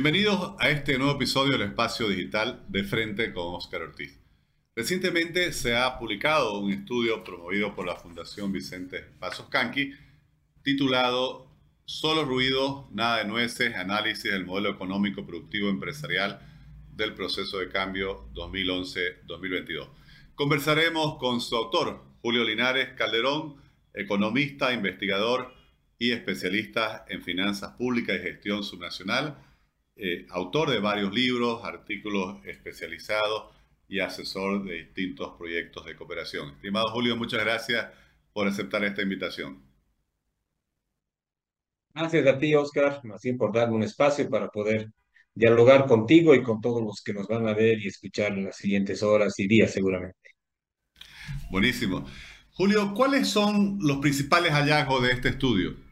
Bienvenidos a este nuevo episodio del espacio digital de Frente con Oscar Ortiz. Recientemente se ha publicado un estudio promovido por la Fundación Vicente Pasos Canqui titulado Solo ruido, nada de nueces, análisis del modelo económico productivo empresarial del proceso de cambio 2011-2022. Conversaremos con su autor, Julio Linares Calderón, economista, investigador y especialista en finanzas públicas y gestión subnacional eh, autor de varios libros, artículos especializados y asesor de distintos proyectos de cooperación. Estimado Julio, muchas gracias por aceptar esta invitación. Gracias a ti, Oscar, bien por darme un espacio para poder dialogar contigo y con todos los que nos van a ver y escuchar en las siguientes horas y días seguramente. Buenísimo. Julio, ¿cuáles son los principales hallazgos de este estudio?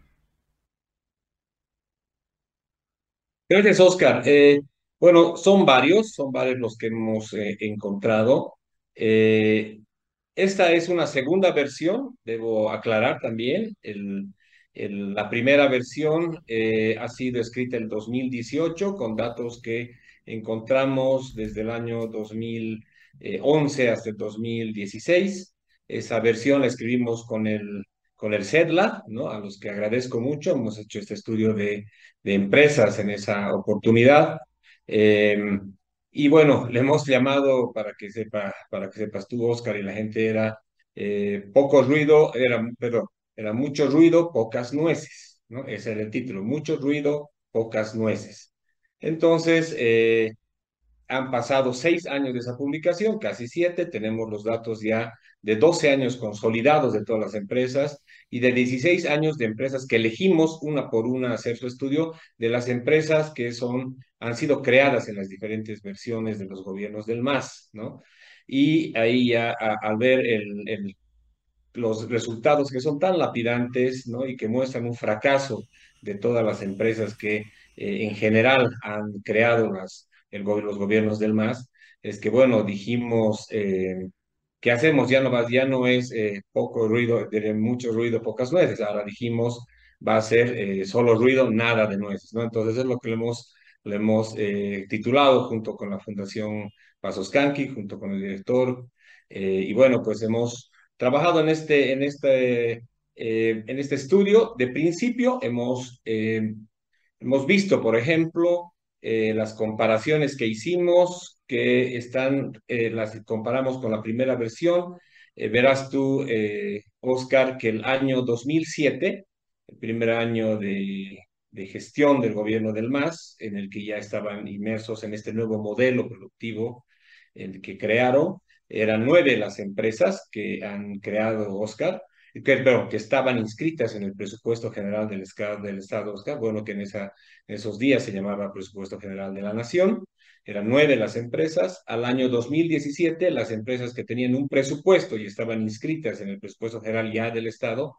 Gracias, Oscar. Eh, bueno, son varios, son varios los que hemos eh, encontrado. Eh, esta es una segunda versión, debo aclarar también. La primera versión ha sido escrita en 2018 con datos que encontramos desde el año 2011 hasta el 2016. Esa versión la escribimos con el con el CEDLA, ¿no? a los que agradezco mucho. Hemos hecho este estudio de, de empresas en esa oportunidad. Em, y bueno, le hemos llamado, para que, sepa, para que sepas tú, Oscar, y la gente era eh, poco ruido, era, perdón, era mucho ruido, pocas nueces, ¿no? Ese era el título, mucho ruido, pocas nueces. Entonces, eh, han pasado seis años de esa publicación, casi siete, tenemos los datos ya de 12 años consolidados de todas las empresas y de 16 años de empresas que elegimos una por una hacer su estudio de las empresas que son, han sido creadas en las diferentes versiones de los gobiernos del MAS, ¿no? Y ahí ya al ver los resultados que son tan lapidantes, ¿no? Y que muestran un fracaso de todas las empresas que eh, en general han creado las, el, los gobiernos del MAS, es que, bueno, dijimos, eh, ¿qué hacemos? Ya no, ya no es eh, poco ruido, mucho ruido, pocas nueces. Ahora dijimos, va a ser eh, solo ruido, nada de nueces, ¿no? Entonces es lo que le hemos, le hemos eh, titulado junto con la Fundación Pasos Canqui, junto con el director. y bueno, pues hemos trabajado en este, en este, en este estudio. De principio hemos, hemos visto, por ejemplo, las comparaciones que hicimos que están, eh, las comparamos con la primera versión, eh, verás tú, eh, Oscar, que el año 2007, el primer año de, de, gestión del gobierno del MAS, en el que ya estaban inmersos en este nuevo modelo productivo el que crearon, eran nueve las empresas que han creado Oscar, que, estaban inscritas en el presupuesto general del, del Estado, bueno, que en esos días se llamaba presupuesto general de la Nación, eran nueve las empresas. Al año 2017, las empresas que tenían un presupuesto y estaban inscritas en el presupuesto general ya del Estado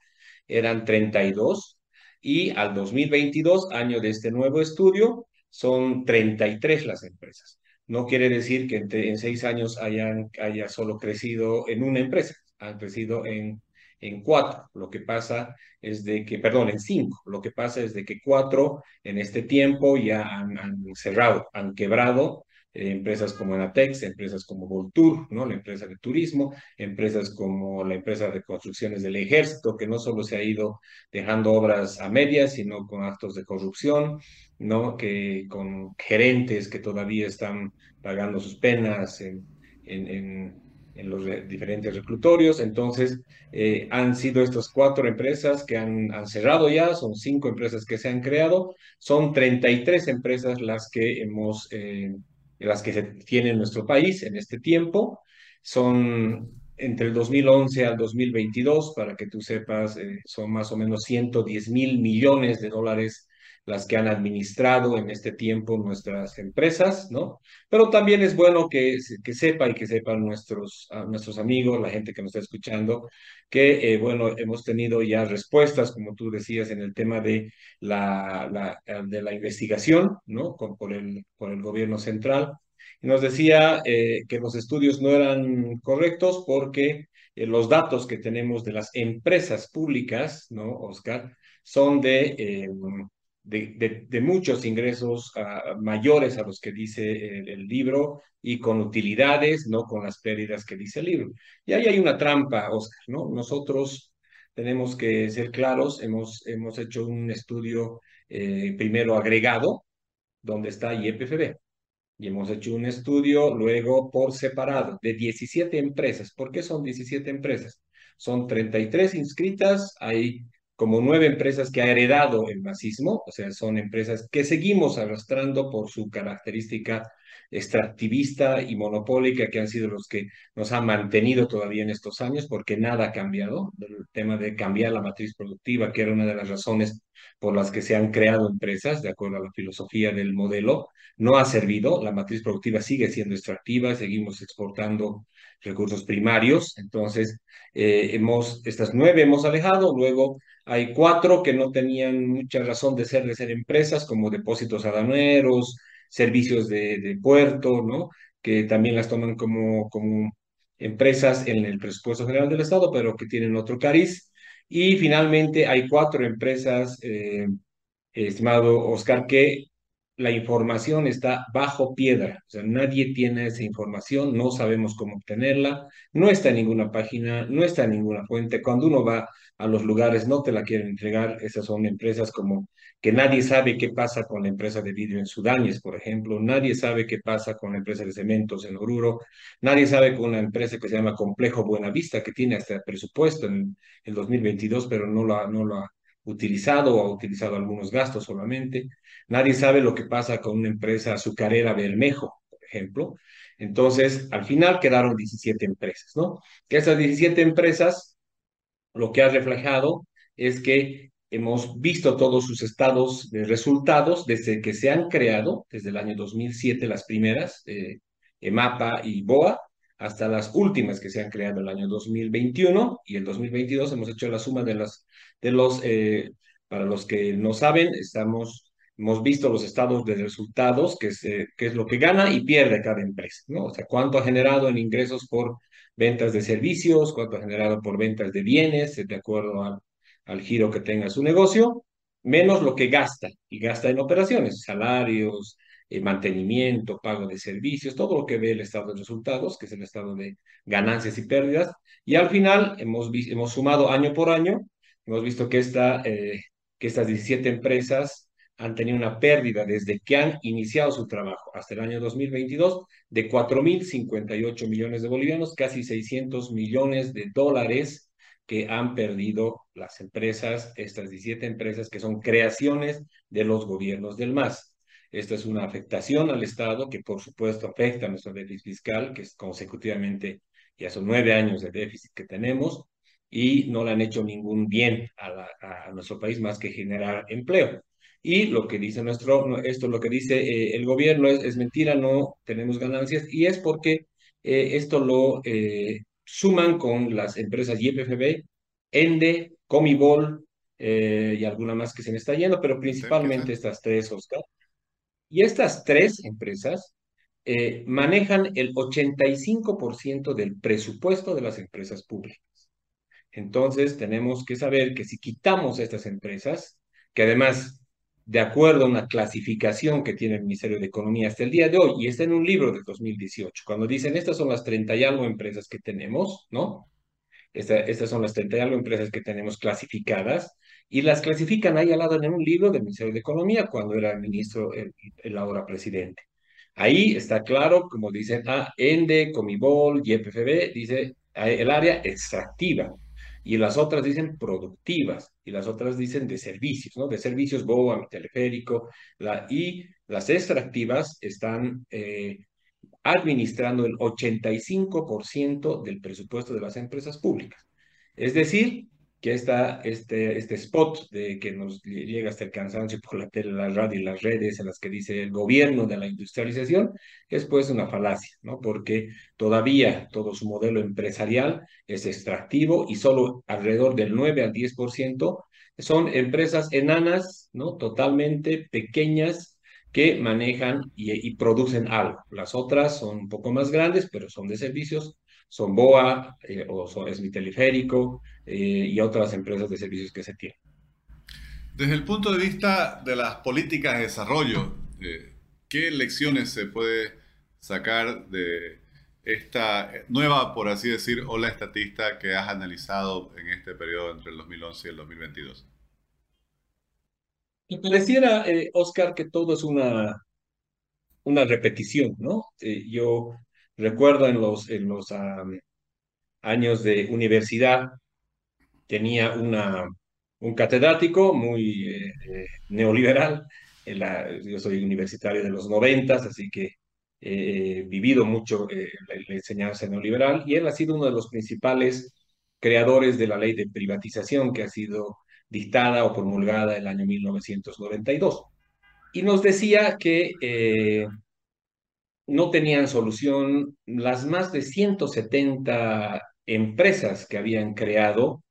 eran 32. Y al 2022, año de este nuevo estudio, son 33 las empresas. No quiere decir que en, seis años hayan, haya solo crecido en una empresa, han crecido en en cuatro. Lo que pasa es de que, perdón, en cinco. Lo que pasa es de que cuatro en este tiempo ya han, cerrado, han quebrado eh, empresas como Anatex, empresas como Voltur, ¿no? la empresa de turismo, empresas como la empresa de construcciones del ejército, que no solo se ha ido dejando obras a medias, sino con actos de corrupción, ¿no? que con gerentes que todavía están pagando sus penas en, en en los diferentes reclutorios. Entonces, eh, han sido estas cuatro empresas que han, han, cerrado ya, son cinco empresas que se han creado, son 33 empresas las que hemos, eh, las que se tienen en nuestro país en este tiempo. Son entre el 2011 al 2022, para que tú sepas, eh, son más o menos 110 mil millones de dólares las que han administrado en este tiempo nuestras empresas, ¿no? Pero también es bueno que, que sepa y que sepan nuestros, nuestros amigos, la gente que nos está escuchando, que, eh, bueno, hemos tenido ya respuestas, como tú decías, en el tema de la, la de la investigación, ¿no? Con, por, el, por el gobierno central. Y nos decía eh, que los estudios no eran correctos porque eh, los datos que tenemos de las empresas públicas, ¿no, Oscar? Son de de, muchos ingresos ah, mayores a los que dice el, libro y con utilidades, no con las pérdidas que dice el libro. Y ahí hay una trampa, Oscar, ¿no? Nosotros tenemos que ser claros, hemos, hemos hecho un estudio eh, primero agregado, donde está IEPFB, y hemos hecho un estudio luego por separado de 17 empresas. ¿Por qué son 17 empresas? Son 33 inscritas, hay como nueve empresas que ha heredado el nazismo, o sea, son empresas que seguimos arrastrando por su característica extractivista y monopólica que han sido los que nos han mantenido todavía en estos años, porque nada ha cambiado. El tema de cambiar la matriz productiva, que era una de las razones por las que se han creado empresas, de acuerdo a la filosofía del modelo, no ha servido. La matriz productiva sigue siendo extractiva, seguimos exportando recursos primarios. Entonces, eh, hemos, estas nueve hemos alejado, luego hay cuatro que no tenían mucha razón de ser, de ser empresas, como depósitos aduaneros, servicios de, puerto, ¿no? Que también las toman como, como empresas en el presupuesto general del Estado, pero que tienen otro cariz. Y finalmente hay cuatro empresas, eh, estimado Oscar, que la información está bajo piedra, o sea, nadie tiene esa información, no sabemos cómo obtenerla, no está en ninguna página, no está en ninguna fuente. Cuando uno va a los lugares no te la quieren entregar, esas son empresas como que nadie sabe qué pasa con la empresa de vidrio en Sudáñez, por ejemplo, nadie sabe qué pasa con la empresa de cementos en Oruro, nadie sabe con la empresa que se llama Complejo Buenavista, que tiene hasta presupuesto en el 2022, pero no lo, no utilizado o ha utilizado algunos gastos solamente. Nadie sabe lo que pasa con una empresa azucarera Bermejo, por ejemplo. Entonces, al final quedaron 17 empresas, ¿no? Que esas 17 empresas, lo que ha reflejado es que hemos visto todos sus estados de resultados desde que se han creado, desde el año 2007 las primeras, eh, EMAPA y BOA, hasta las últimas que se han creado el año 2021 y el 2022 hemos hecho la suma de las de los eh, para los que no saben estamos hemos visto los estados de resultados que es, que es lo que gana y pierde cada empresa no o sea cuánto ha generado en ingresos por ventas de servicios cuánto ha generado por ventas de bienes de acuerdo al giro que tenga su negocio menos lo que gasta y gasta en operaciones salarios eh, mantenimiento, pago de servicios, todo lo que ve el estado de resultados, que es el estado de ganancias y pérdidas. Y al final hemos, hemos sumado año por año, hemos visto que, esta, eh, que estas 17 empresas han tenido una pérdida desde que han iniciado su trabajo hasta el año 2022 de 4.058 millones de bolivianos, casi 600 millones de dólares que han perdido las empresas, estas 17 empresas que son creaciones de los gobiernos del MAS. Esta es una afectación al Estado que por supuesto afecta a nuestro déficit fiscal, que es consecutivamente ya son nueve años de déficit que tenemos y no le han hecho ningún bien a, nuestro país más que generar empleo. Y lo que dice nuestro, esto lo que dice eh, el gobierno es, mentira, no tenemos ganancias y es porque eh, esto lo eh, suman con las empresas YPFB, ENDE, Comibol y alguna más que se me está yendo, pero principalmente estas tres, Oscar. Y estas tres empresas eh, manejan el 85% del presupuesto de las empresas públicas. Entonces, tenemos que saber que si quitamos estas empresas, que además, de acuerdo a una clasificación que tiene el Ministerio de Economía hasta el día de hoy, y está en un libro de 2018, cuando dicen estas son las 30 y algo empresas que tenemos, ¿no? estas son las 30 y algo empresas que tenemos clasificadas, y las clasifican ahí al lado en un libro del Ministerio de Economía cuando era el ministro, el, ahora presidente. Ahí está claro, como dicen, ah, ENDE, Comibol, YPFB, dice el área extractiva. Y las otras dicen productivas, y las otras dicen de servicios, ¿no? De servicios, BOA, teleférico, y las extractivas están eh, administrando el 85% del presupuesto de las empresas públicas. Es decir, que esta, este, este spot de que nos llega hasta el cansancio por la tele, la radio y las redes en las que dice el gobierno de la industrialización es pues una falacia, ¿no? Porque todavía todo su modelo empresarial es extractivo y solo alrededor del 9 al 10% son empresas enanas, ¿no? Totalmente pequeñas que manejan y, y producen algo. Las otras son un poco más grandes, pero son de servicios son BOA o es mi teleférico eh, y otras empresas de servicios que se tienen. Desde el punto de vista de las políticas de desarrollo, eh, ¿qué lecciones se puede sacar de esta nueva, por así decir, ola estatista que has analizado en este periodo entre el 2011 y el 2022? Me pareciera, eh, Oscar, que todo es una, una repetición, ¿no? Eh, yo recuerdo en los, en los años de universidad, tenía una, un catedrático muy eh, neoliberal. yo soy universitario de los noventas, así que he vivido mucho la, la, enseñanza neoliberal y él ha sido uno de los principales creadores de la ley de privatización que ha sido dictada o promulgada en el año 1992. Y nos decía que eh, no tenían solución las más de 170 empresas que habían creado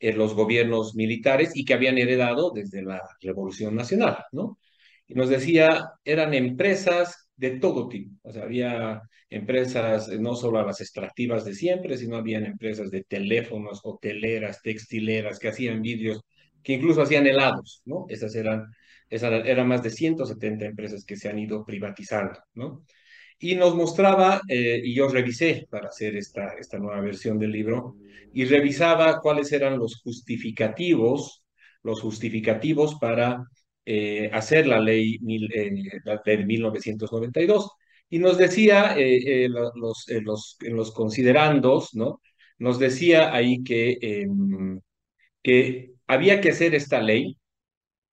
en los gobiernos militares y que habían heredado desde la Revolución Nacional, ¿no? Y nos decía, eran empresas de todo tipo. O sea, había empresas eh, no solo las extractivas de siempre, sino habían empresas de teléfonos, hoteleras, textileras que hacían vidrios que incluso hacían helados, ¿no? Esas eran, esas eran más de 170 empresas que se han ido privatizando, ¿no? Y nos mostraba, eh, y yo revisé para hacer esta, esta nueva versión del libro, y revisaba cuáles eran los justificativos, los justificativos para eh, hacer la ley mil, eh, de 1992. Y nos decía, los, los, en los considerandos, ¿no? Nos decía ahí que, em, que había que hacer esta ley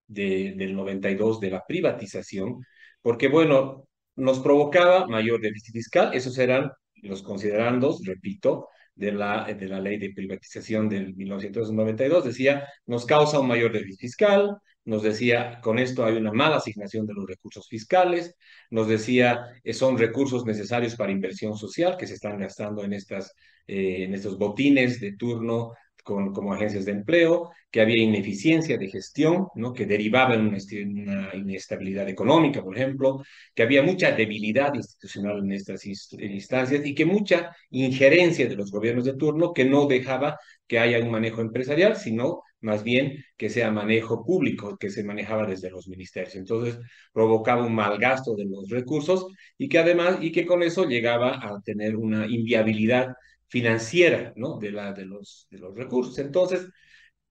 de, del 92 de la privatización, porque, bueno, nos provocaba mayor déficit fiscal, esos eran los considerandos, repito, de la, de la ley de privatización del 1992, decía, nos causa un mayor déficit fiscal, nos decía, con esto hay una mala asignación de los recursos fiscales, nos decía, son recursos necesarios para inversión social que se están gastando en, estas, eh, en estos botines de turno como agencias de empleo, que había ineficiencia de gestión, ¿no? que derivaba en una, inestabilidad económica, por ejemplo, que había mucha debilidad institucional en estas instancias y que mucha injerencia de los gobiernos de turno que no dejaba que haya un manejo empresarial, sino más bien que sea manejo público, que se manejaba desde los ministerios. Entonces provocaba un mal gasto de los recursos y que además, y que con eso llegaba a tener una inviabilidad financiera ¿no? de, la, de, los, de los recursos. Entonces,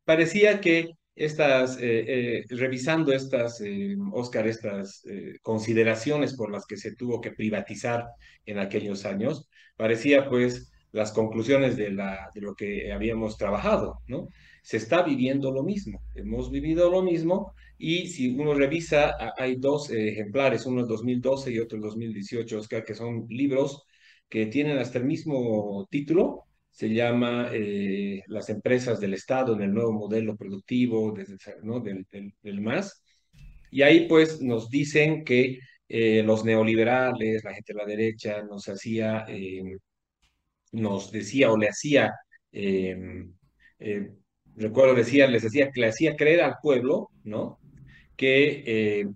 parecía que estas, eh, eh, revisando estas, eh, Oscar, estas consideraciones por las que se tuvo que privatizar en aquellos años, parecía pues las conclusiones de, la, de lo que habíamos trabajado, ¿no? Se está viviendo lo mismo, hemos vivido lo mismo y si uno revisa, hay dos ejemplares, uno en 2012 y otro en 2018, Oscar, que son libros que tienen hasta el mismo título, se llama eh, Las empresas del Estado en el nuevo modelo productivo ¿no? del, del, MAS. Y ahí pues nos dicen que eh, los neoliberales, la gente de la derecha, nos hacía, eh, nos decía o le hacía, recuerdo decía, les que le hacía creer al pueblo, ¿no? Que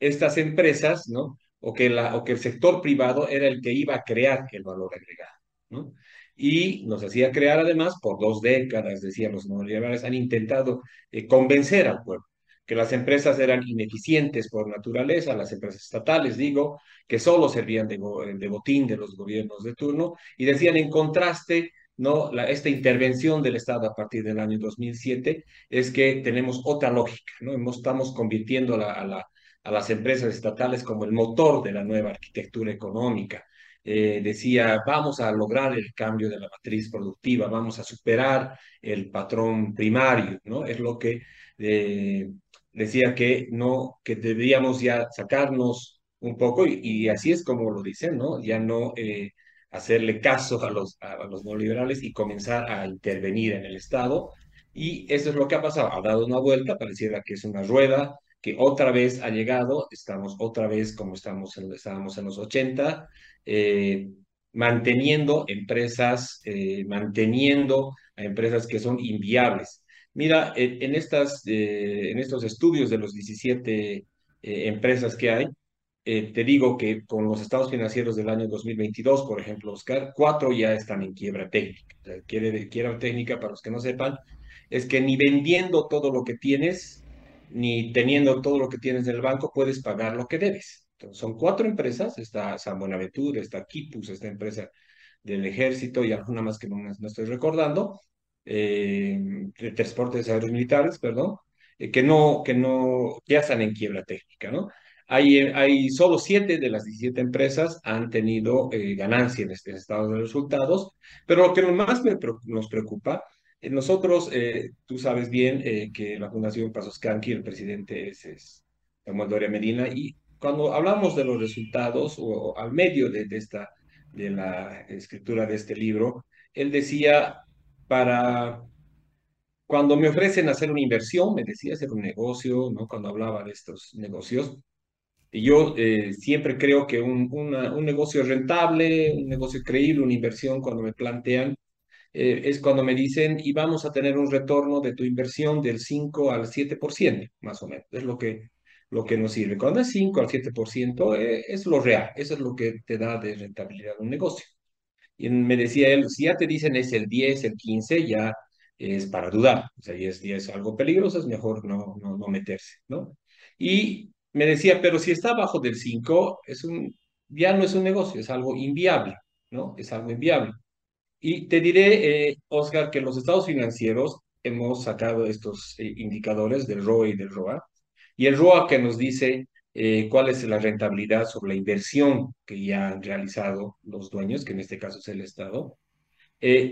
estas empresas, ¿no? O que, la, o que el sector privado era el que iba a crear el valor agregado. ¿no? Y nos hacía crear además, por dos décadas, decían los neoliberales, han intentado eh, convencer al pueblo que las empresas eran ineficientes por naturaleza, las empresas estatales, digo, que solo servían de, de botín de los gobiernos de turno, y decían en contraste, ¿no? Esta intervención del Estado a partir del año 2007 es que tenemos otra lógica, ¿no? Estamos convirtiendo a la, a las empresas estatales como el motor de la nueva arquitectura económica. Eh, decía, vamos a lograr el cambio de la matriz productiva, vamos a superar el patrón primario, ¿no? Es lo que eh, decía que no, que deberíamos ya sacarnos un poco, y, así es como lo dicen, ¿no? Ya no eh, hacerle caso a los, a, los neoliberales y comenzar a intervenir en el Estado. Y eso es lo que ha pasado, ha dado una vuelta, pareciera que es una rueda que otra vez ha llegado, estamos otra vez como estamos en, estábamos en los 80, eh, manteniendo empresas, eh, manteniendo a empresas que son inviables. Mira, en, estas, eh, en estos estudios de los 17 empresas que hay, te digo que con los estados financieros del año 2022, por ejemplo, Oscar, cuatro ya están en quiebra técnica. quiere, quiebra técnica, para los que no sepan, es que ni vendiendo todo lo que tienes, ni teniendo todo lo que tienes en el banco puedes pagar lo que debes. Son cuatro empresas, está San Buenaventura, está Kipus, esta empresa del ejército y alguna más que no, no estoy recordando, eh, de transportes aéreos militares, perdón, eh, que no, que no, ya están en quiebra técnica, ¿no? Hay, hay solo siete de las 17 empresas han tenido eh, ganancia en este estado de resultados, pero lo que más nos preocupa, nosotros, eh, tú sabes bien que la Fundación Pasos Canqui, el presidente es, es Samuel Doria Medina, y cuando hablamos de los resultados o, al medio de, esta, de la escritura de este libro, él decía, para cuando me ofrecen hacer una inversión, me decía hacer un negocio, ¿no? Cuando hablaba de estos negocios, yo eh, siempre creo que un, un negocio rentable, un negocio creíble, una inversión, cuando me plantean, eh, es cuando me dicen, y vamos a tener un retorno de tu inversión del 5 al 7%, más o menos. Es lo que, lo que nos sirve. Cuando es 5 al 7%, eh, es lo real, eso es lo que te da de rentabilidad un negocio. Y me decía él, si ya te dicen es el 10, el 15, ya es para dudar. O sea, y es, es algo peligroso, es mejor no, no, no meterse, ¿no? Y me decía, pero si está abajo del 5, es un, ya no es un negocio, es algo inviable, ¿no? Es algo inviable. Y te diré, eh, Oscar, que los estados financieros hemos sacado estos eh, indicadores del ROE y del ROA, y el ROA que nos dice eh, cuál es la rentabilidad sobre la inversión que ya han realizado los dueños, que en este caso es el Estado,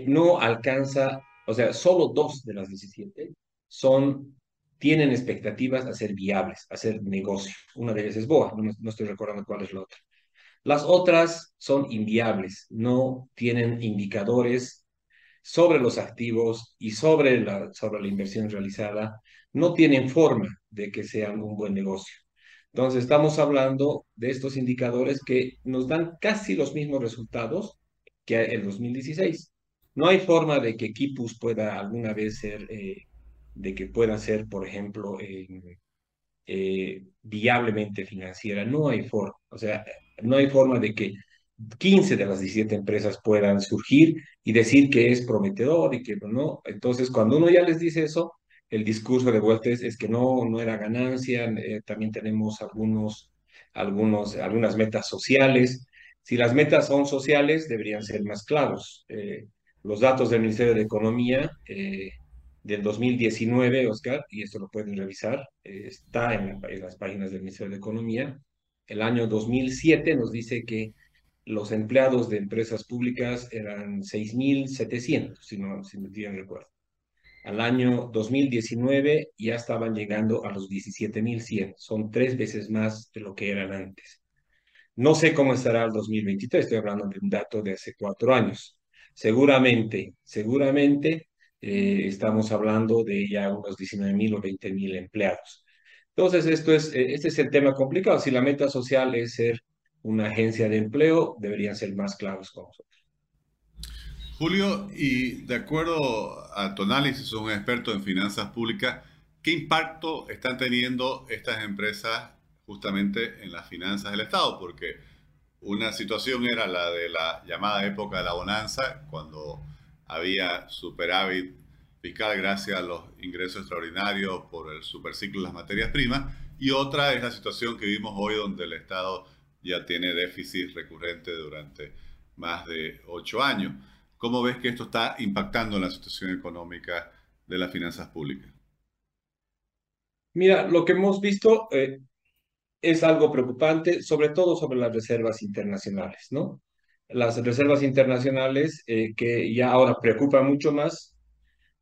no alcanza, o sea, solo dos de las 17 son tienen expectativas a ser viables, a ser negocio. Una de ellas es BOA, no, estoy recordando cuál es la otra. Las otras son inviables, no tienen indicadores sobre los activos y sobre la, sobre la inversión realizada, no tienen forma de que sean un buen negocio. Entonces, estamos hablando de estos indicadores que nos dan casi los mismos resultados que en 2016. No hay forma de que Kipus pueda alguna vez ser eh, de que pueda ser, por ejemplo, eh, viablemente financiera. No hay forma, o sea, no hay forma de que 15 de las 17 empresas puedan surgir y decir que es prometedor y que no. Entonces, cuando uno ya les dice eso, el discurso de vuelta es, que no, no era ganancia, eh, también tenemos algunos, algunos, algunas metas sociales. Si las metas son sociales, deberían ser más claros. Eh, los datos del Ministerio de Economía del 2019, Oscar, y esto lo pueden revisar, eh, está en, las páginas del Ministerio de Economía. El año 2007 nos dice que los empleados de empresas públicas eran 6.700, si no si me bien recuerdo. Al año 2019 ya estaban llegando a los 17.100, son tres veces más de lo que eran antes. No sé cómo estará el 2023, estoy hablando de un dato de hace cuatro años. Seguramente, seguramente eh, estamos hablando de ya unos 19 mil o 20 mil empleados. Entonces, esto es, eh, este es el tema complicado. Si la meta social es ser una agencia de empleo, deberían ser más claros con nosotros. Julio, y de acuerdo a tu análisis, un experto en finanzas públicas, ¿qué impacto están teniendo estas empresas justamente en las finanzas del Estado? Porque una situación era la de la llamada época de la bonanza, cuando había superávit gracias a los ingresos extraordinarios por el superciclo de las materias primas, y otra es la situación que vimos hoy donde el Estado ya tiene déficit recurrente durante más de ocho años. ¿Cómo ves que esto está impactando en la situación económica de las finanzas públicas? Mira, lo que hemos visto eh, es algo preocupante, sobre todo sobre las reservas internacionales, ¿no? las reservas internacionales eh, que ya ahora preocupan mucho más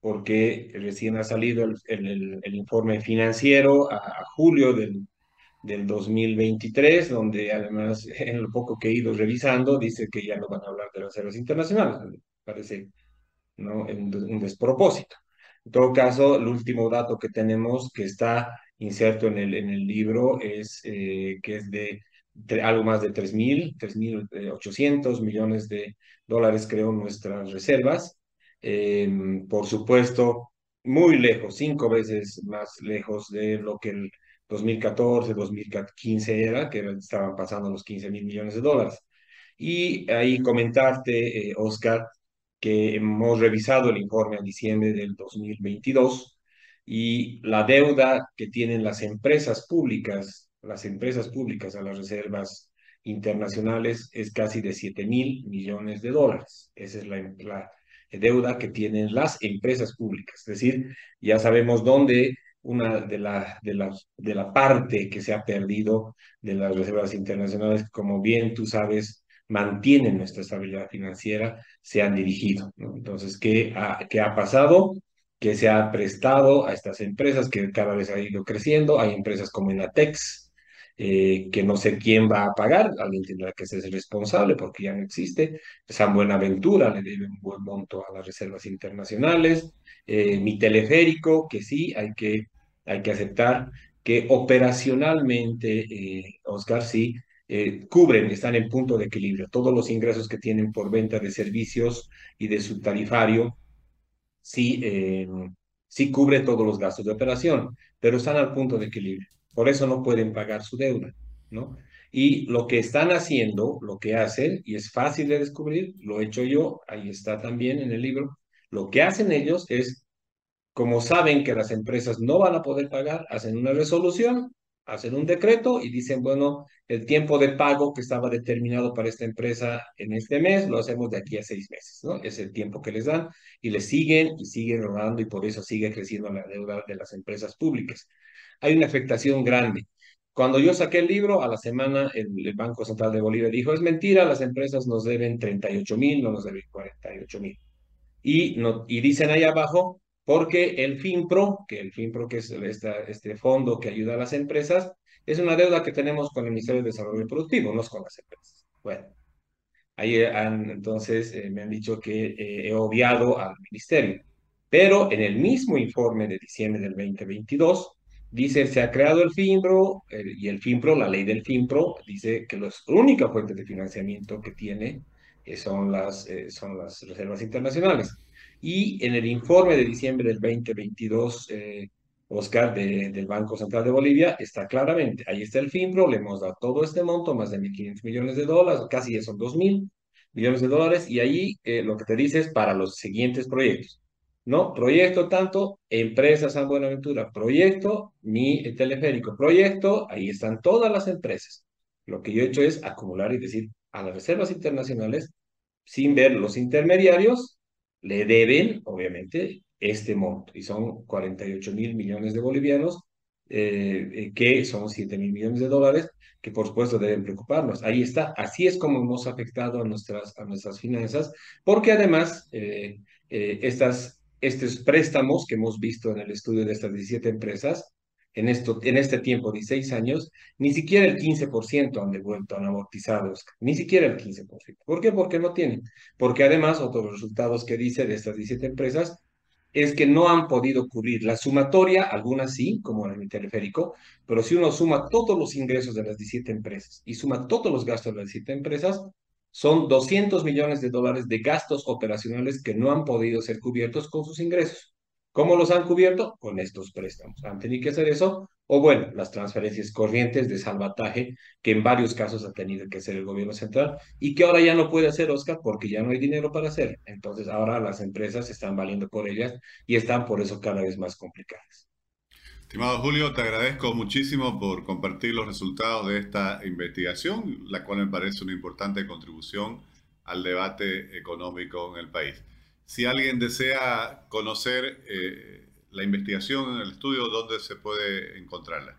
porque recién ha salido el, el, informe financiero a, julio del, del 2023, donde además en lo poco que he ido revisando dice que ya no van a hablar de las reservas internacionales. Parece ¿no? un, un despropósito. En todo caso, el último dato que tenemos que está inserto en el, en el libro es eh, que es de algo más de 3.000, 3.800 millones de dólares, creo, nuestras reservas. Em, por supuesto, muy lejos, cinco veces más lejos de lo que el 2014, 2015 era, que estaban pasando los 15 mil millones de dólares. Y ahí comentarte, eh, Oscar, que hemos revisado el informe a diciembre del 2022 y la deuda que tienen las empresas públicas, las empresas públicas a las reservas internacionales es casi de 7 mil millones de dólares. Esa es la, la, deuda que tienen las empresas públicas. Es decir, ya sabemos dónde una de la, de, la, de la parte que se ha perdido de las reservas internacionales, como bien tú sabes, mantienen nuestra estabilidad financiera, se han dirigido. Entonces, ¿qué ha, ¿qué ha pasado? Que se ha prestado a estas empresas que cada vez ha ido creciendo. Hay empresas como Inatex, eh, que no sé quién va a pagar, alguien tendrá que ser responsable porque ya no existe. San Buenaventura le debe un buen monto a las reservas internacionales. Eh, mi teleférico, que sí, hay que, hay que aceptar que operacionalmente, eh, Oscar, sí, cubren, están en punto de equilibrio. Todos los ingresos que tienen por venta de servicios y de su tarifario, sí, sí cubre todos los gastos de operación, pero están al punto de equilibrio. Por eso no pueden pagar su deuda, ¿no? Y lo que están haciendo, lo que hacen, y es fácil de descubrir, lo he hecho yo, ahí está también en el libro, lo que hacen ellos es, como saben que las empresas no van a poder pagar, hacen una resolución hacen un decreto y dicen, bueno, el tiempo de pago que estaba determinado para esta empresa en este mes, lo hacemos de aquí a seis meses, ¿no? Es el tiempo que les dan y les siguen y siguen rodando y por eso sigue creciendo la deuda de las empresas públicas. Hay una afectación grande. Cuando yo saqué el libro, a la semana el, Banco Central de Bolivia dijo, es mentira, las empresas nos deben 38 mil, no nos deben 48 mil. Y, no, y dicen ahí abajo, porque el FINPRO, que el FINPRO que es este fondo que ayuda a las empresas, es una deuda que tenemos con el Ministerio de Desarrollo Productivo, no es con las empresas. Bueno, ahí entonces eh, me han dicho que eh, he obviado al ministerio, pero en el mismo informe de diciembre del 2022 dice se ha creado el FINPRO y el FINPRO, la ley del FINPRO, dice que la única fuente de financiamiento que tiene eh, son, las, son las reservas internacionales. Y en el informe de diciembre del 2022, eh, Oscar, del Banco Central de Bolivia, está claramente, ahí está el FINPRO, le hemos dado todo este monto, más de 1.500 millones de dólares, casi son 2.000 millones de dólares, y ahí eh, lo que te dice es para los siguientes proyectos. ¿No? Proyecto tanto, empresa San Buenaventura, proyecto, mi teleférico, proyecto, ahí están todas las empresas. Lo que yo he hecho es acumular y decir a las reservas internacionales, sin ver los intermediarios, le deben, obviamente, este monto, y son 48 mil millones de bolivianos, eh, eh, que son 7 mil millones de dólares, que por supuesto deben preocuparnos. Ahí está, así es como hemos afectado a nuestras, a nuestras finanzas, porque además eh, estas, estos préstamos que hemos visto en el estudio de estas 17 empresas, en, esto, en este tiempo, 16 años, ni siquiera el 15% han devuelto, han amortizado, ni siquiera el 15%. ¿Por qué? Porque no tienen. Porque además, otros resultados que dice de estas 17 empresas es que no han podido cubrir la sumatoria, algunas sí, como en el teleférico, pero si uno suma todos los ingresos de las 17 empresas y suma todos los gastos de las 17 empresas, son 200 millones de dólares de gastos operacionales que no han podido ser cubiertos con sus ingresos. ¿Cómo los han cubierto? Con estos préstamos. Han tenido que hacer eso, o bueno, las transferencias corrientes de salvataje, que en varios casos ha tenido que hacer el gobierno central y que ahora ya no puede hacer, Oscar, porque ya no hay dinero para hacer. Entonces, ahora las empresas están valiendo por ellas y están por eso cada vez más complicadas. Estimado Julio, te agradezco muchísimo por compartir los resultados de esta investigación, la cual me parece una importante contribución al debate económico en el país. Si alguien desea conocer eh, la investigación en el estudio, ¿dónde se puede encontrarla?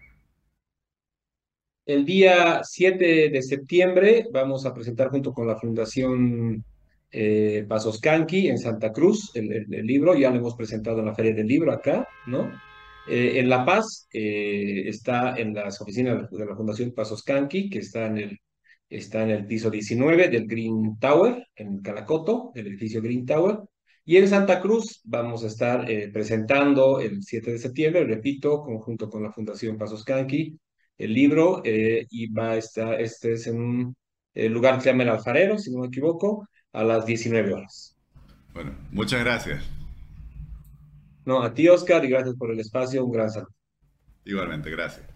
El día 7 de septiembre vamos a presentar junto con la Fundación eh, Pasos Canqui en Santa Cruz el, libro, ya lo hemos presentado en la Feria del Libro acá, ¿no? Eh, en La Paz está en las oficinas de la Fundación Pasos Canqui, que está en el está en el piso 19 del Green Tower, en Calacoto, el edificio Green Tower. Y en Santa Cruz vamos a estar eh, presentando el 7 de septiembre, repito, conjunto con la Fundación Pasos Canqui, el libro, eh, y va a estar, este es en un eh, lugar que se llama El Alfarero, si no me equivoco, a las 19 horas. Bueno, muchas gracias. No, a ti, Oscar, y gracias por el espacio. Un gran saludo. Igualmente, gracias.